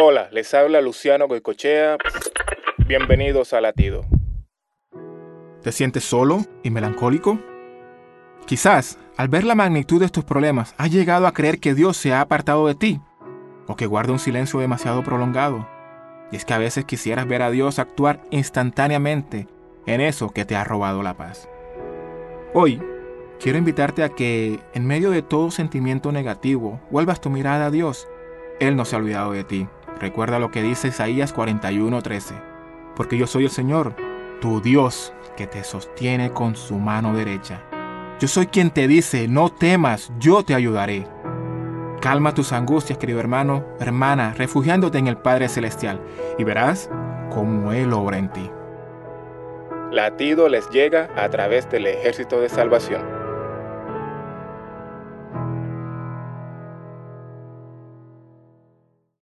Hola, les habla Luciano Goicochea. Bienvenidos a Latido. ¿Te sientes solo y melancólico? Quizás, al ver la magnitud de estos problemas, has llegado a creer que Dios se ha apartado de ti o que guarda un silencio demasiado prolongado. Y es que a veces quisieras ver a Dios actuar instantáneamente en eso que te ha robado la paz. Hoy, quiero invitarte a que, en medio de todo sentimiento negativo, vuelvas tu mirada a Dios. Él no se ha olvidado de ti. Recuerda lo que dice Isaías 41:13. Porque yo soy el Señor, tu Dios, que te sostiene con su mano derecha. Yo soy quien te dice, no temas, yo te ayudaré. Calma tus angustias, querido hermano, hermana, refugiándote en el Padre Celestial, y verás cómo Él obra en ti. Latido les llega a través del ejército de salvación.